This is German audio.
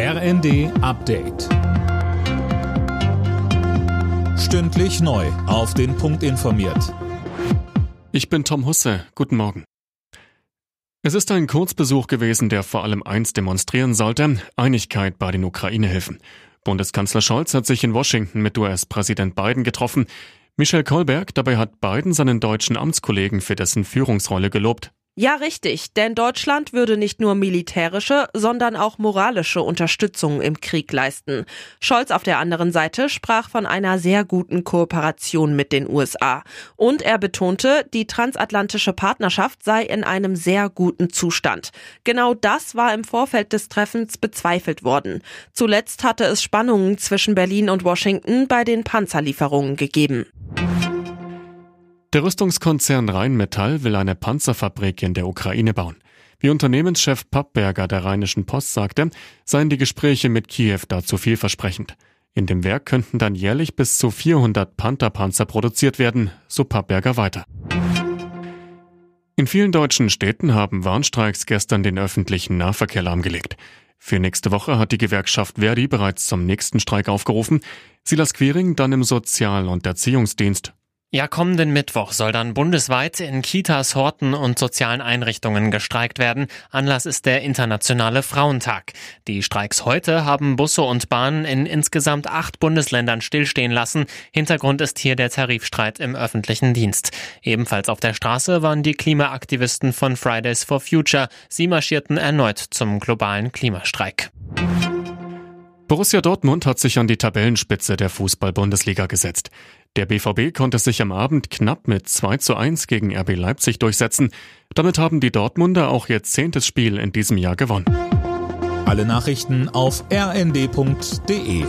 RND Update. Stündlich neu. Auf den Punkt informiert. Ich bin Tom Husse. Guten Morgen. Es ist ein Kurzbesuch gewesen, der vor allem eins demonstrieren sollte: Einigkeit bei den Ukraine-Hilfen. Bundeskanzler Scholz hat sich in Washington mit US-Präsident Biden getroffen. Michel Kolberg dabei hat Biden seinen deutschen Amtskollegen für dessen Führungsrolle gelobt. Ja, richtig, denn Deutschland würde nicht nur militärische, sondern auch moralische Unterstützung im Krieg leisten. Scholz auf der anderen Seite sprach von einer sehr guten Kooperation mit den USA. Und er betonte, die transatlantische Partnerschaft sei in einem sehr guten Zustand. Genau das war im Vorfeld des Treffens bezweifelt worden. Zuletzt hatte es Spannungen zwischen Berlin und Washington bei den Panzerlieferungen gegeben. Der Rüstungskonzern Rheinmetall will eine Panzerfabrik in der Ukraine bauen. Wie Unternehmenschef Pappberger der Rheinischen Post sagte, seien die Gespräche mit Kiew dazu vielversprechend. In dem Werk könnten dann jährlich bis zu 400 Pantherpanzer produziert werden, so Pappberger weiter. In vielen deutschen Städten haben Warnstreiks gestern den öffentlichen Nahverkehr lahmgelegt. Für nächste Woche hat die Gewerkschaft Verdi bereits zum nächsten Streik aufgerufen. Silas Quering dann im Sozial- und Erziehungsdienst ja, kommenden Mittwoch soll dann bundesweit in Kitas, Horten und sozialen Einrichtungen gestreikt werden. Anlass ist der Internationale Frauentag. Die Streiks heute haben Busse und Bahnen in insgesamt acht Bundesländern stillstehen lassen. Hintergrund ist hier der Tarifstreit im öffentlichen Dienst. Ebenfalls auf der Straße waren die Klimaaktivisten von Fridays for Future. Sie marschierten erneut zum globalen Klimastreik. Borussia Dortmund hat sich an die Tabellenspitze der Fußball-Bundesliga gesetzt. Der BVB konnte sich am Abend knapp mit 2 zu 1 gegen RB Leipzig durchsetzen. Damit haben die Dortmunder auch ihr zehntes Spiel in diesem Jahr gewonnen. Alle Nachrichten auf rnd.de